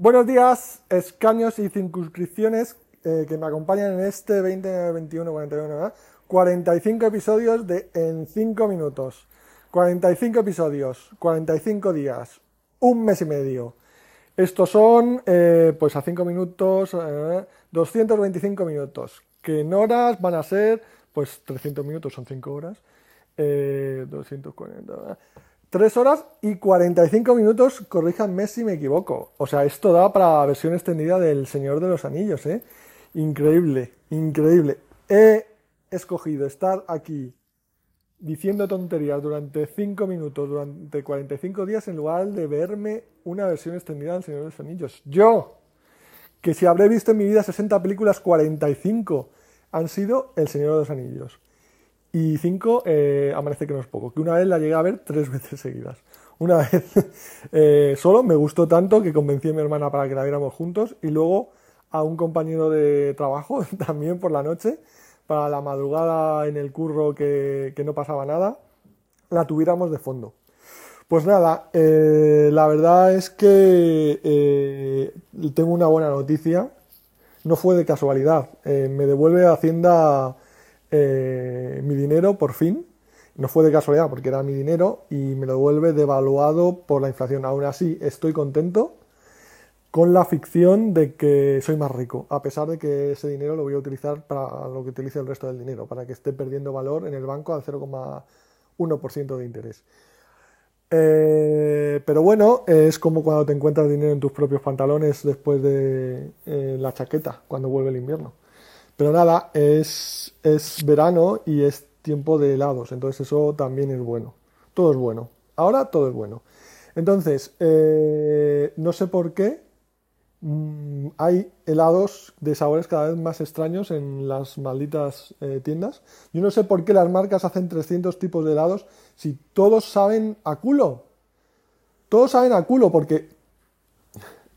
Buenos días, escaños y circunscripciones eh, que me acompañan en este 2021 41, 45 episodios de en 5 minutos. 45 episodios, 45 días, un mes y medio. Estos son, eh, pues a 5 minutos, 225 eh, minutos, que en horas van a ser, pues 300 minutos son 5 horas, 240, 3 horas y 45 minutos, corríjanme si me equivoco. O sea, esto da para versión extendida del Señor de los Anillos, ¿eh? Increíble, increíble. He escogido estar aquí diciendo tonterías durante 5 minutos, durante 45 días, en lugar de verme una versión extendida del Señor de los Anillos. Yo, que si habré visto en mi vida 60 películas, 45 han sido El Señor de los Anillos. Y cinco, eh, amanece que no es poco, que una vez la llegué a ver tres veces seguidas. Una vez eh, solo me gustó tanto que convencí a mi hermana para que la viéramos juntos y luego a un compañero de trabajo también por la noche, para la madrugada en el curro que, no pasaba nada, la tuviéramos de fondo. Pues nada, eh, la verdad es que tengo una buena noticia. No fue de casualidad. me devuelve Hacienda eh, mi dinero por fin. No fue de casualidad porque era mi dinero y me lo devuelve devaluado por la inflación. Aún así, estoy contento con la ficción de que soy más rico, a pesar de que ese dinero lo voy a utilizar para lo que utilice el resto del dinero, para que esté perdiendo valor en el banco al 0,1% de interés. Eh, pero bueno, es como cuando te encuentras dinero en tus propios pantalones después de eh, la chaqueta, cuando vuelve el invierno. Pero nada, es, es verano y es tiempo de helados, entonces eso también es bueno. Todo es bueno. Ahora todo es bueno. Entonces, eh, no sé por qué mm, hay helados de sabores cada vez más extraños en las malditas eh, tiendas. Yo no sé por qué las marcas hacen 300 tipos de helados si todos saben a culo. Todos saben a culo porque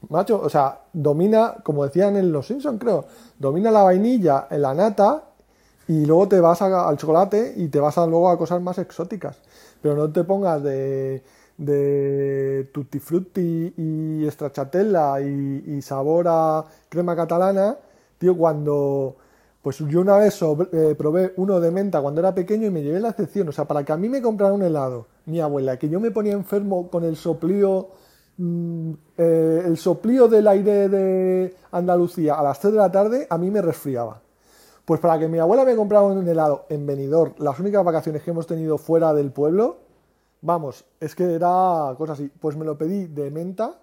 macho, o sea, domina, como decían en Los Simpsons, creo, domina la vainilla, la nata, y luego te vas al chocolate y te vas a, luego a cosas más exóticas. Pero no te pongas de, de tutti frutti y stracciatella y, y sabor a crema catalana, tío, cuando... Pues yo una vez eh, probé uno de menta cuando era pequeño y me llevé la excepción. O sea, para que a mí me comprara un helado, mi abuela, que yo me ponía enfermo con el soplío Mm, eh, el soplío del aire de Andalucía a las 3 de la tarde a mí me resfriaba. Pues para que mi abuela me comprara un helado en Benidorm, las únicas vacaciones que hemos tenido fuera del pueblo, vamos, es que era cosa así. Pues me lo pedí de menta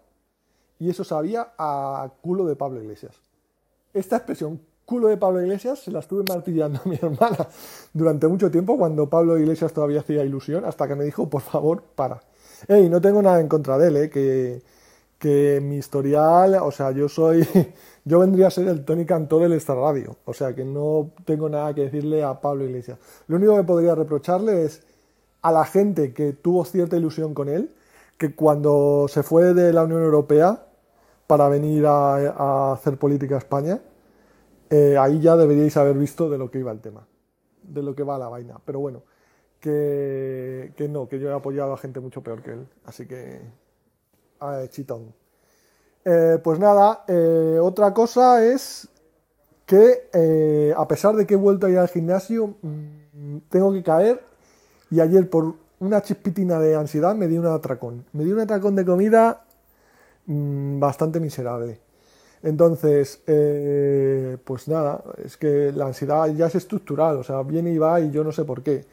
y eso sabía a culo de Pablo Iglesias. Esta expresión, culo de Pablo Iglesias, se la estuve martillando a mi hermana durante mucho tiempo cuando Pablo Iglesias todavía hacía ilusión, hasta que me dijo, por favor, para. Ey, no tengo nada en contra de él, ¿eh? que, que mi historial, o sea, yo soy, yo vendría a ser el Tony Cantó del Extra Radio, o sea, que no tengo nada que decirle a Pablo Iglesias. Lo único que podría reprocharle es a la gente que tuvo cierta ilusión con él, que cuando se fue de la Unión Europea para venir a, hacer política a España, eh, ahí ya deberíais haber visto de lo que iba el tema, de lo que va la vaina. Pero bueno, que, no, que yo he apoyado a gente mucho peor que él. Así que, chitón. Eh, pues nada, eh, otra cosa es que eh, a pesar de que he vuelto a ir al gimnasio, mm, tengo que caer y ayer por una chispitina de ansiedad me di un atracón. Me di un atracón de comida mm, bastante miserable. Entonces, pues nada, es que la ansiedad ya es estructural, o sea, viene y va y yo no sé por qué.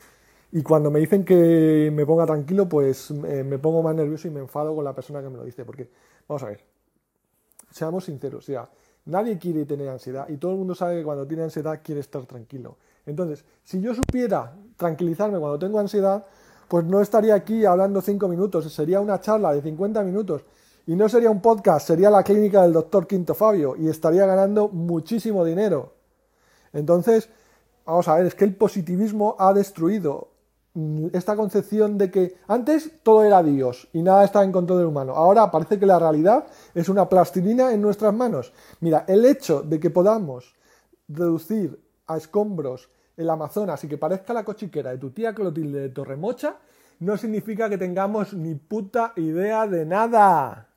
Y cuando me dicen que me ponga tranquilo, pues eh, me pongo más nervioso y me enfado con la persona que me lo dice. Porque, vamos a ver, seamos sinceros, sea, nadie quiere tener ansiedad y todo el mundo sabe que cuando tiene ansiedad quiere estar tranquilo. Entonces, si yo supiera tranquilizarme cuando tengo ansiedad, pues no estaría aquí hablando cinco minutos, sería una charla de 50 minutos. Y no sería un podcast, sería la clínica del doctor Quinto Fabio y estaría ganando muchísimo dinero. Entonces, vamos a ver, es que el positivismo ha destruido esta concepción de que antes todo era Dios y nada estaba en control del humano. Ahora parece que la realidad es una plastilina en nuestras manos. Mira, el hecho de que podamos reducir a escombros el Amazonas y que parezca la cochiquera de tu tía Clotilde de Torremocha, no significa que tengamos ni puta idea de nada.